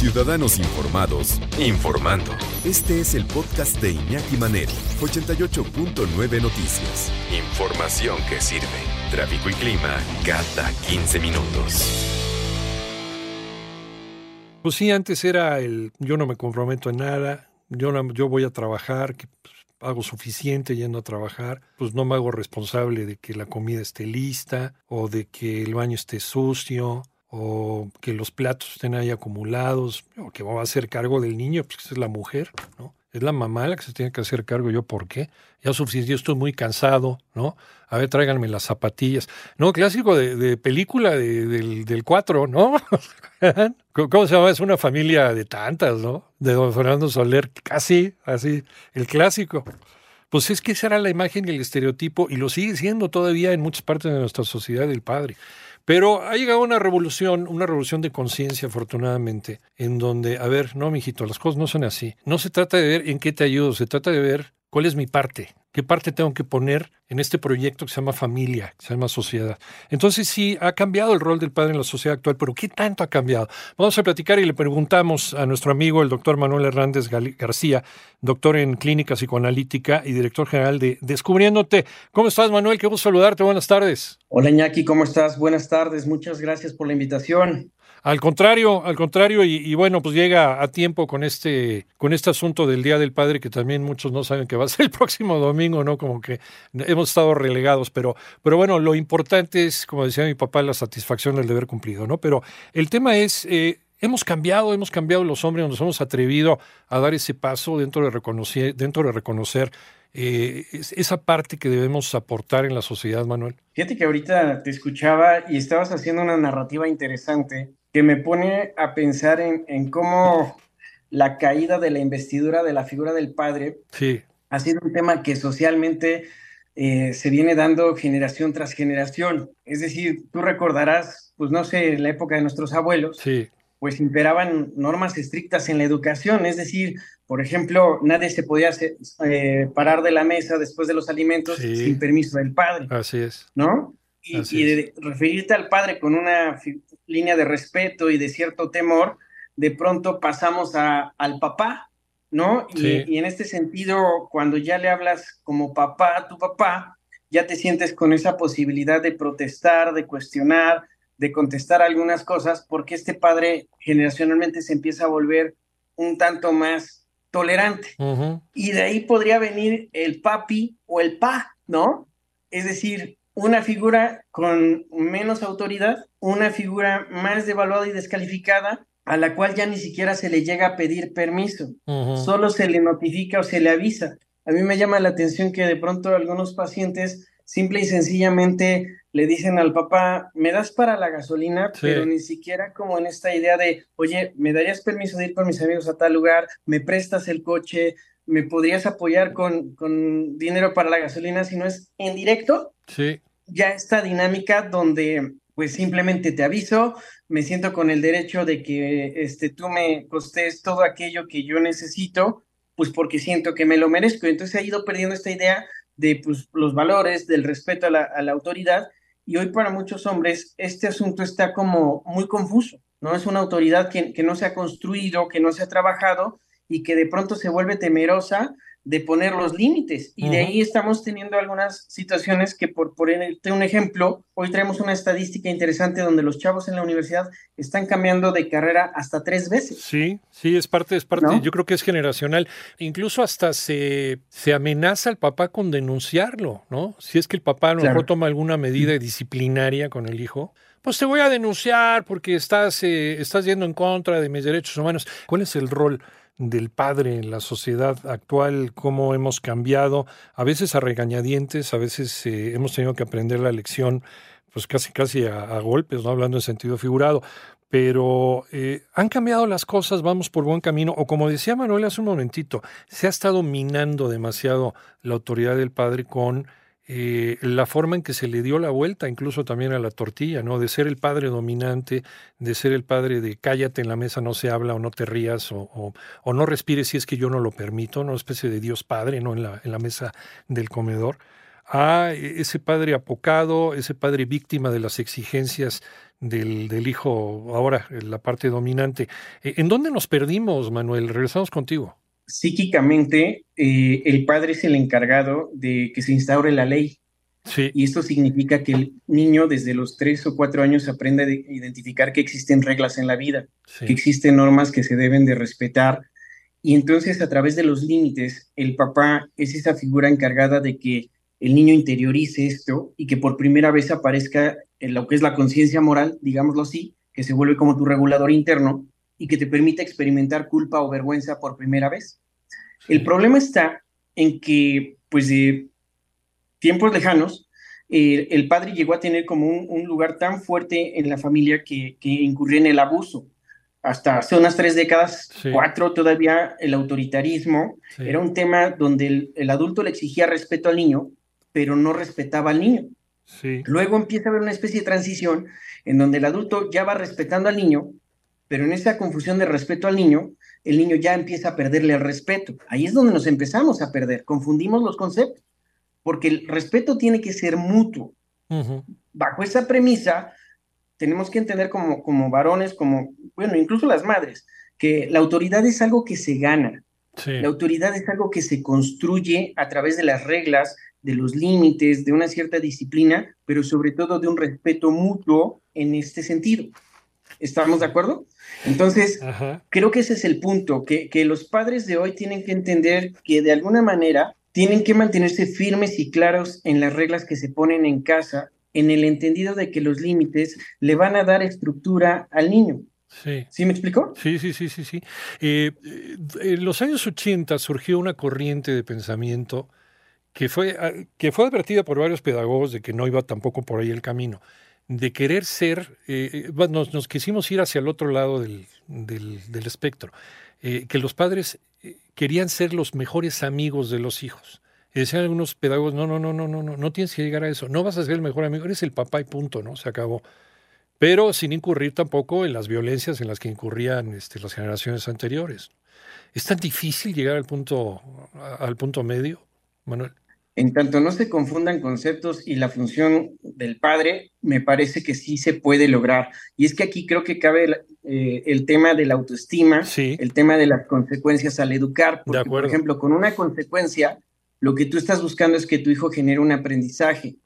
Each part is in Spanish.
Ciudadanos Informados, informando. Este es el podcast de Iñaki Manero, 88.9 Noticias. Información que sirve. Tráfico y clima cada 15 minutos. Pues sí, antes era el yo no me comprometo en nada, yo, no- yo voy a trabajar, que pues, hago suficiente yendo a trabajar, pues no me hago responsable de que la comida esté lista o de que el baño esté sucio o que los platos estén ahí acumulados o que va a hacer cargo del niño, pues es la mujer, ¿no? Es la mamá la que se tiene que hacer cargo. ¿Yo por qué? Ya suficiente, yo estoy muy cansado, ¿no? A ver, tráiganme las zapatillas. No, clásico de, película de- del, del 4, ¿no? ¿Cómo se llama? Es una familia de tantas, ¿no? De don Fernando Soler, casi así, el clásico. Pues es que esa era la imagen y el estereotipo, y lo sigue siendo todavía en muchas partes de nuestra sociedad del padre. Pero ha llegado una revolución, una revolución de conciencia, afortunadamente, en donde, a ver, no, mijito, las cosas no son así. No se trata de ver en qué te ayudo, se trata de ver cuál es mi parte, qué parte tengo que poner en este proyecto que se llama familia, que se llama sociedad. Entonces sí, ha cambiado el rol del padre en la sociedad actual, pero ¿qué tanto ha cambiado? Vamos a platicar y le preguntamos a nuestro amigo, el doctor Manuel Hernández García, doctor en clínica psicoanalítica y director general de Descubriéndote. ¿Cómo estás, Manuel? Qué gusto saludarte. Buenas tardes. Hola Iñaki, ¿cómo estás? Buenas tardes, muchas gracias por la invitación. Al contrario, al contrario, y, bueno, pues llega a tiempo con este, con este asunto del Día del Padre, que también muchos no saben que va a ser el próximo domingo, ¿no? Como que hemos estado relegados, pero, pero bueno, lo importante es, como decía mi papá, la satisfacción del deber cumplido, ¿no? Pero el tema es, eh, hemos cambiado, hemos cambiado los hombres, nos hemos atrevido a dar ese paso dentro de reconocer, dentro de reconocer eh, es- esa parte que debemos aportar en la sociedad, Manuel. Fíjate que ahorita te escuchaba y estabas haciendo una narrativa interesante que me pone a pensar en, en cómo la caída de la investidura de la figura del padre Sí, ha sido un tema que socialmente eh, se viene dando generación tras generación. Es decir, tú recordarás, pues no sé, en la época de nuestros abuelos, sí, pues imperaban normas estrictas en la educación, es decir, por ejemplo, nadie se podía eh, parar de la mesa después de los alimentos Sí. sin permiso del padre, así es. ¿no? Y, de referirte al padre con una línea de respeto y de cierto temor, de pronto pasamos a, al papá, ¿no? Y, Sí. y en este sentido, cuando ya le hablas como papá a tu papá, ya te sientes con esa posibilidad de protestar, de cuestionar, de contestar algunas cosas, porque este padre generacionalmente se empieza a volver un tanto más tolerante. Y de ahí podría venir el papi o el pa, ¿no? Es decir, una figura con menos autoridad, una figura más devaluada y descalificada, a la cual ya ni siquiera se le llega a pedir permiso, solo se le notifica o se le avisa. A mí me llama la atención que de pronto algunos pacientes simple y sencillamente le dicen al papá, me das para la gasolina, Sí. pero ni siquiera como en esta idea de, oye, ¿me darías permiso de ir con mis amigos a tal lugar? ¿Me prestas el coche? ¿Me podrías apoyar con, con dinero para la gasolina? Si no es en directo, Sí, ya esta dinámica donde pues simplemente te aviso, me siento con el derecho de que este, tú me costes todo aquello que yo necesito, pues porque siento que me lo merezco. Entonces ha ido perdiendo esta idea de pues, los valores, del respeto a la, a la autoridad, y hoy para muchos hombres este asunto está como muy confuso, ¿no? Es una autoridad que, que no se ha construido, que no se ha trabajado y que de pronto se vuelve temerosa de poner los límites. Y de ahí estamos teniendo algunas situaciones que, por ponerte un ejemplo, hoy traemos una estadística interesante donde los chavos en la universidad están cambiando de carrera hasta tres veces. Sí, sí, es parte, es parte, ¿No? yo creo que es generacional. Incluso hasta se, se amenaza al papá con denunciarlo, ¿no? Si es que el papá a lo Claro. mejor toma alguna medida disciplinaria con el hijo, pues te voy a denunciar porque estás, eh, estás yendo en contra de mis derechos humanos. ¿Cuál es el rol del padre en la sociedad actual? ¿Cómo hemos cambiado? A veces a regañadientes, a veces eh, hemos tenido que aprender la lección pues casi casi a, golpes, no hablando en sentido figurado pero eh, han cambiado las cosas, vamos por buen camino, o como decía Manuel hace un momentito, se ha estado minando demasiado la autoridad del padre con eh, la forma en que se le dio la vuelta, incluso también a la tortilla, ¿no? De ser el padre dominante, de ser el padre de cállate en la mesa, no se habla o no te rías o, no respires si es que yo no lo permito, ¿no? Una especie de Dios padre, ¿no? En la, en la mesa del comedor a ese padre apocado, ese padre víctima de las exigencias del, del hijo, ahora la parte dominante. Eh, ¿En dónde nos perdimos, Manuel? Regresamos contigo. Psíquicamente, eh, el padre es el encargado de que se instaure la ley. Sí. Y esto significa que el niño desde los tres o cuatro años aprende a identificar que existen reglas en la vida, que existen normas que se deben de respetar. Y entonces a través de los límites, el papá es esa figura encargada de que el niño interiorice esto y que por primera vez aparezca en lo que es la conciencia moral, digámoslo así, que se vuelve como tu regulador interno y que te permite experimentar culpa o vergüenza por primera vez. El problema está en que, pues de tiempos lejanos, eh, el padre llegó a tener como un, lugar tan fuerte en la familia que, que incurrió en el abuso. Hasta hace unas tres décadas, cuatro todavía, el autoritarismo era un tema donde el adulto le exigía respeto al niño pero no respetaba al niño. Luego empieza a haber una especie de transición en donde el adulto ya va respetando al niño, pero en esa confusión de respeto al niño, el niño ya empieza a perderle el respeto. Ahí es donde nos empezamos a perder, confundimos los conceptos, porque el respeto tiene que ser mutuo. Bajo esa premisa, tenemos que entender como, como varones, como, bueno, incluso las madres, que la autoridad es algo que se gana. La autoridad es algo que se construye a través de las reglas, de los límites, de una cierta disciplina, pero sobre todo de un respeto mutuo en este sentido. ¿Estamos de acuerdo? Entonces, creo que ese es el punto, que, que los padres de hoy tienen que entender que de alguna manera tienen que mantenerse firmes y claros en las reglas que se ponen en casa, en el entendido de que los límites le van a dar estructura al niño. Sí. ¿Sí me explicó? Sí, sí, sí, sí, sí. Eh, eh, en los años 80 surgió una corriente de pensamiento que fue, ah, que fue advertida por varios pedagogos de que no iba tampoco por ahí el camino, de querer ser, eh, eh, nos, quisimos ir hacia el otro lado del, del, espectro, eh, que los padres querían ser los mejores amigos de los hijos. Y decían algunos pedagogos, no, no, no, no, no, no, no tienes que llegar a eso, no vas a ser el mejor amigo, eres el papá y punto, ¿no? Se acabó. Pero sin incurrir tampoco en las violencias en las que incurrían este, las generaciones anteriores. ¿Es tan difícil llegar al punto, al punto medio, Manuel? En tanto no se confundan conceptos y la función del padre, me parece que sí se puede lograr. Y es que aquí creo que cabe eh, el tema de la autoestima, el tema de las consecuencias al educar. Porque, por ejemplo, con una consecuencia, lo que tú estás buscando es que tu hijo genere un aprendizaje,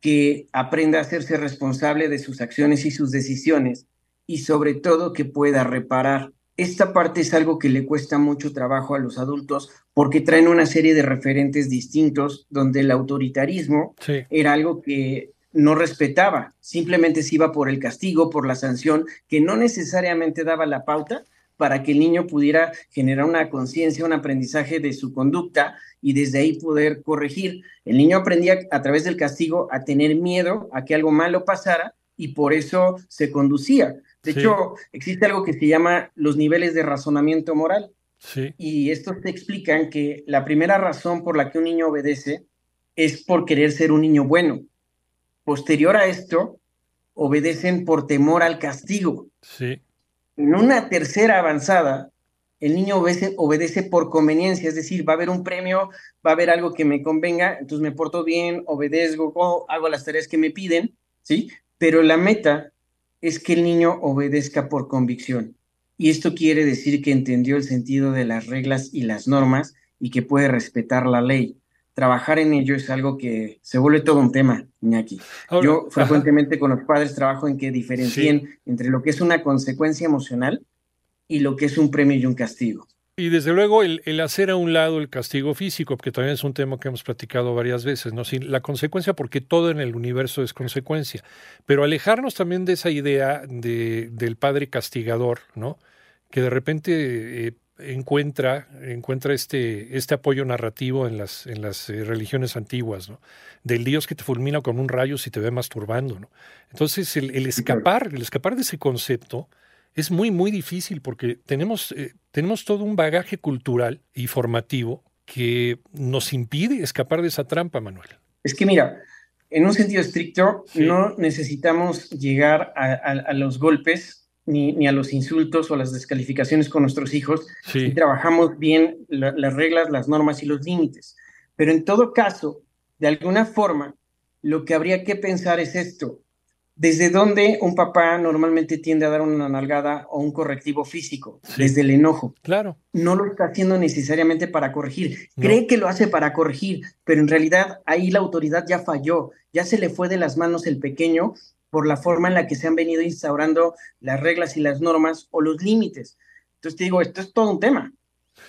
que aprenda a hacerse responsable de sus acciones y sus decisiones, y sobre todo que pueda reparar esta parte es algo que le cuesta mucho trabajo a los adultos porque traen una serie de referentes distintos donde el autoritarismo era algo que no respetaba, simplemente se iba por el castigo, por la sanción, que no necesariamente daba la pauta para que el niño pudiera generar una conciencia, un aprendizaje de su conducta y desde ahí poder corregir. El niño aprendía a través del castigo a tener miedo a que algo malo pasara y por eso se conducía. De hecho, existe algo que se llama los niveles de razonamiento moral. Sí. Y estos te explican que la primera razón por la que un niño obedece es por querer ser un niño bueno. Posterior a esto, obedecen por temor al castigo. Sí. En una tercera avanzada, el niño obedece, obedece, por conveniencia, es decir, va a haber un premio, va a haber algo que me convenga, entonces me porto bien, obedezco, hago las tareas que me piden, ¿sí? Pero la meta es que el niño obedezca por convicción. Y esto quiere decir que entendió el sentido de las reglas y las normas y que puede respetar la ley. Trabajar en ello es algo que se vuelve todo un tema, Iñaki. Yo frecuentemente con los padres trabajo en que diferencien entre lo que es una consecuencia emocional y lo que es un premio y un castigo. Y desde luego el, hacer a un lado el castigo físico, que también es un tema que hemos platicado varias veces, ¿no? Sin la consecuencia, porque todo en el universo es consecuencia. Pero alejarnos también de esa idea de, del padre castigador, ¿no? Que de repente eh, encuentra, encuentra este, este apoyo narrativo en las, en las eh, religiones antiguas, ¿no? Del Dios que te fulmina con un rayo si te ve masturbando, ¿no? Entonces, el, el escapar, el escapar de ese concepto es muy, muy difícil porque tenemos, eh, tenemos todo un bagaje cultural y formativo que nos impide escapar de esa trampa, Manuel. Es que mira, en un sentido estricto, no necesitamos llegar a, los golpes ni, ni, a los insultos o las descalificaciones con nuestros hijos si trabajamos bien las reglas, las normas y los límites. Pero en todo caso, de alguna forma, lo que habría que pensar es esto. ¿Desde dónde un papá normalmente tiende a dar una nalgada o un correctivo físico? Desde el enojo. Claro. No lo está haciendo necesariamente para corregir. Cree que lo hace para corregir, pero en realidad ahí la autoridad ya falló, ya se le fue de las manos el pequeño por la forma en la que se han venido instaurando las reglas y las normas o los límites. Entonces te digo, esto es todo un tema.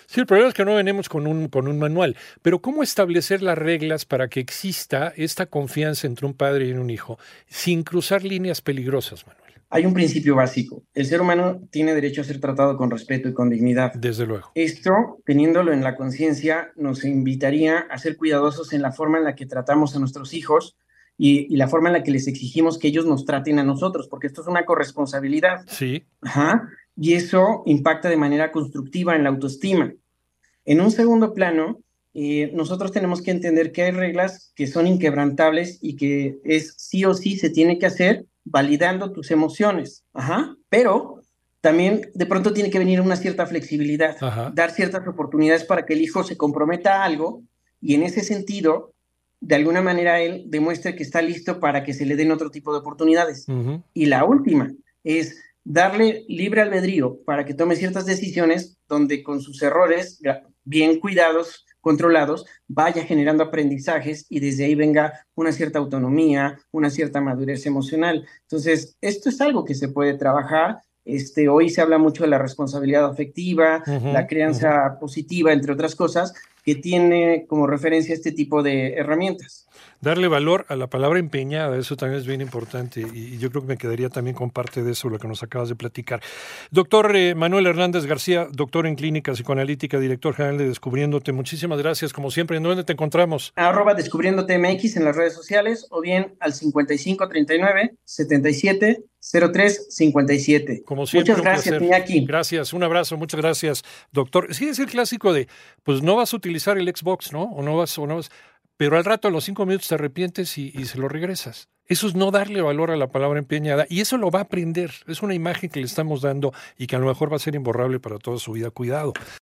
Sí, el problema es que no venimos con un, con un manual, pero ¿cómo establecer las reglas para que exista esta confianza entre un padre y un hijo sin cruzar líneas peligrosas, Manuel? Hay un principio básico. El ser humano tiene derecho a ser tratado con respeto y con dignidad. Desde luego. Esto, teniéndolo en la conciencia, nos invitaría a ser cuidadosos en la forma en la que tratamos a nuestros hijos y, y, la forma en la que les exigimos que ellos nos traten a nosotros, porque esto es una corresponsabilidad. Sí. Ajá y eso impacta de manera constructiva en la autoestima. En un segundo plano, eh, nosotros tenemos que entender que hay reglas que son inquebrantables y que es sí o sí se tiene que hacer validando tus emociones. Ajá. Pero también de pronto tiene que venir una cierta flexibilidad, dar ciertas oportunidades para que el hijo se comprometa a algo y en ese sentido, de alguna manera él demuestre que está listo para que se le den otro tipo de oportunidades. Y la última es darle libre albedrío para que tome ciertas decisiones donde con sus errores bien cuidados, controlados, vaya generando aprendizajes y desde ahí venga una cierta autonomía, una cierta madurez emocional. Entonces, esto es algo que se puede trabajar. Este, hoy se habla mucho de la responsabilidad afectiva, la crianza positiva, entre otras cosas, que tiene como referencia este tipo de herramientas darle valor a la palabra empeñada, eso también es bien importante y yo creo que me quedaría también con parte de eso, lo que nos acabas de platicar. Doctor eh, Manuel Hernández García, doctor en clínica psicoanalítica, director general de Descubriéndote, muchísimas gracias, como siempre, ¿en dónde te encontramos? Arroba Descubriéndote MX en las redes sociales o bien al 5539 77 0357. Como siempre, muchas gracias, Iñaki. Gracias, un abrazo, muchas gracias, doctor. Sí, es el clásico de, pues no vas a utilizar el Xbox, ¿no? O no vas, o no vas pero al rato, a los cinco minutos, te arrepientes y, se lo regresas. Eso es no darle valor a la palabra empeñada y eso lo va a aprender. Es una imagen que le estamos dando y que a lo mejor va a ser imborrable para toda su vida. Cuidado.